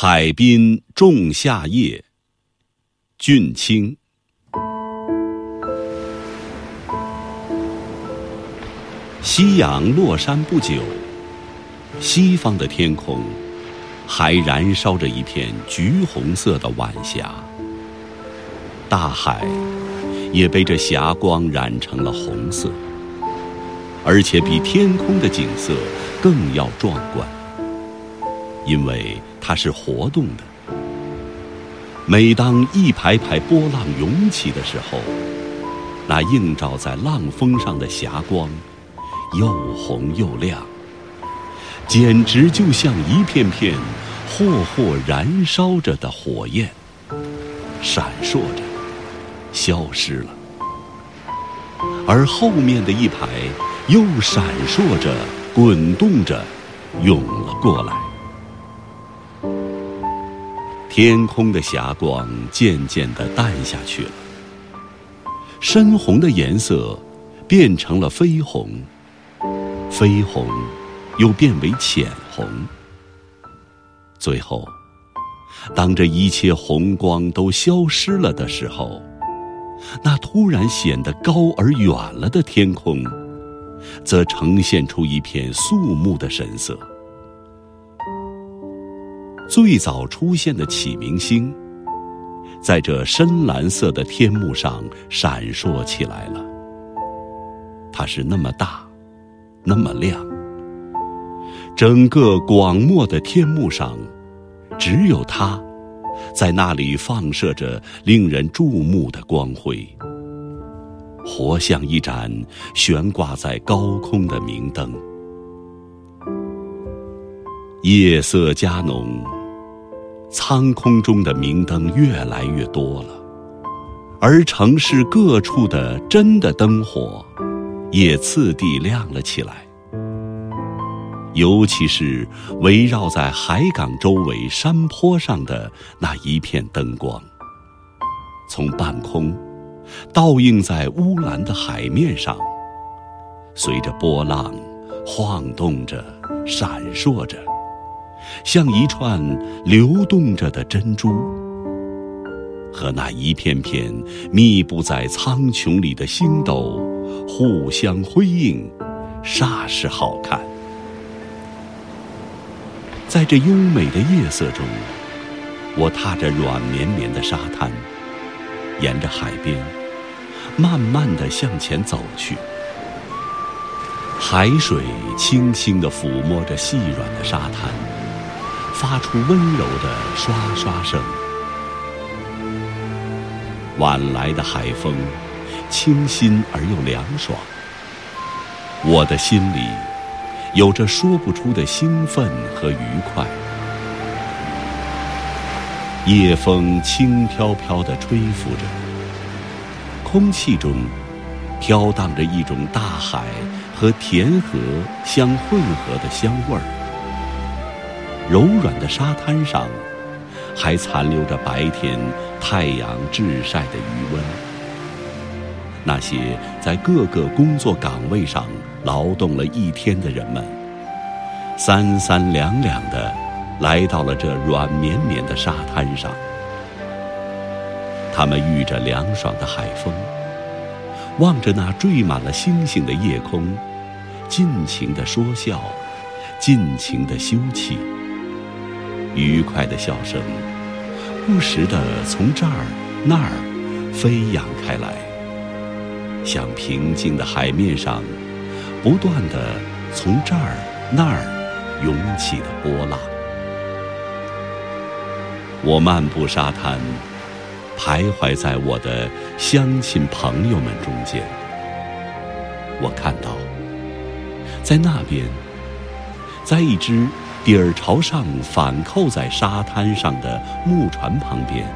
海滨仲夏夜，俊卿。夕阳落山不久，西方的天空还燃烧着一片橘红色的晚霞，大海也被这霞光染成了红色，而且比天空的景色更要壮观，因为。它是活动的。每当一排排波浪涌起的时候，那映照在浪峰上的霞光，又红又亮，简直就像一片片霍霍燃烧着的火焰，闪烁着，消失了。而后面的一排又闪烁着，滚动着，涌了过来。天空的霞光渐渐地淡下去了，深红的颜色变成了绯红，绯红又变为浅红。最后，当这一切红光都消失了的时候，那突然显得高而远了的天空，则呈现出一片肃穆的神色。最早出现的启明星，在这深蓝色的天幕上闪烁起来了。它是那么大，那么亮。整个广漠的天幕上，只有它，在那里放射着令人注目的光辉，活像一盏悬挂在高空的明灯。夜色加浓。苍空中的明灯越来越多了，而城市各处的真的灯火也次第亮了起来。尤其是围绕在海港周围山坡上的那一片灯光，从半空倒映在乌蓝的海面上，随着波浪晃动着，闪烁着。像一串流动着的珍珠，和那一片片密布在苍穹里的星斗互相辉映，煞是好看。在这优美的夜色中，我踏着软绵绵的沙滩，沿着海边，慢慢地向前走去。海水轻轻地抚摸着细软的沙滩。发出温柔的刷刷声，晚来的海风，清新而又凉爽。我的心里有着说不出的兴奋和愉快。夜风轻飘飘地吹拂着，空气中飘荡着一种大海和田河相混合的香味儿。柔软的沙滩上，还残留着白天太阳炙晒的余温。那些在各个工作岗位上劳动了一天的人们，三三两两的来到了这软绵绵的沙滩上。他们遇着凉爽的海风，望着那缀满了星星的夜空，尽情的说笑，尽情的休憩。愉快的笑声，不时地从这儿那儿飞扬开来，像平静的海面上不断地从这儿那儿涌起的波浪。我漫步沙滩，徘徊在我的乡亲朋友们中间。我看到，在那边，在一只。底儿朝上反扣在沙滩上的木船旁边，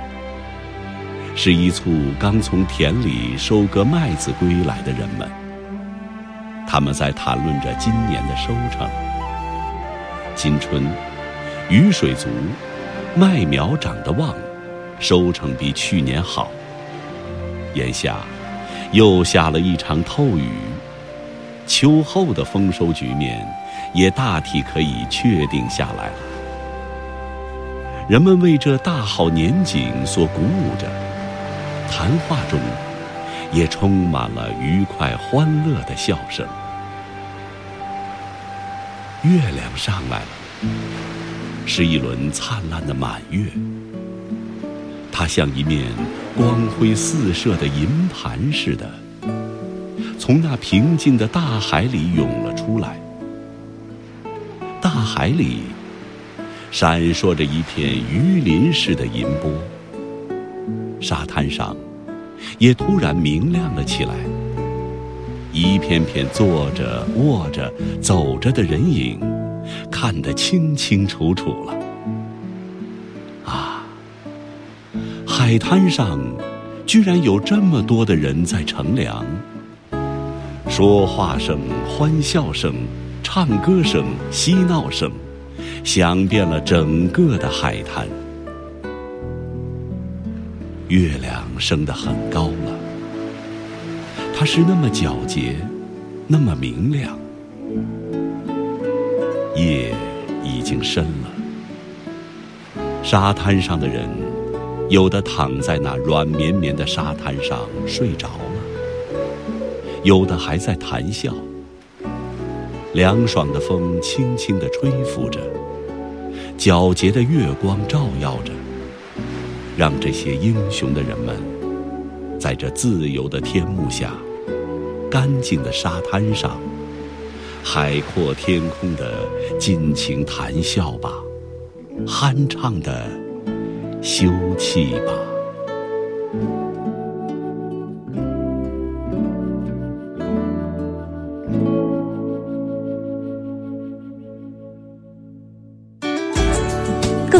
是一簇刚从田里收割麦子归来的人们。他们在谈论着今年的收成。今春雨水足，麦苗长得旺，收成比去年好。眼下又下了一场透雨，秋后的丰收局面。也大体可以确定下来了。人们为这大好年景所鼓舞着，谈话中也充满了愉快欢乐的笑声。月亮上来了，是一轮灿烂的满月，它像一面光辉四射的银盘似的，从那平静的大海里涌了出来。大海里闪烁着一片鱼鳞似的银波，沙滩上也突然明亮了起来。一片片坐着、卧着、走着的人影，看得清清楚楚了。啊，海滩上居然有这么多的人在乘凉，说话声、欢笑声。唱歌声、嬉闹声，响遍了整个的海滩。月亮升得很高了，它是那么皎洁，那么明亮。夜已经深了，沙滩上的人，有的躺在那软绵绵的沙滩上睡着，有的还在谈笑。凉爽的风轻轻地吹拂着，皎洁的月光照耀着，让这些英雄的人们，在这自由的天幕下、干净的沙滩上、海阔天空的尽情谈笑吧，酣畅的休憩吧。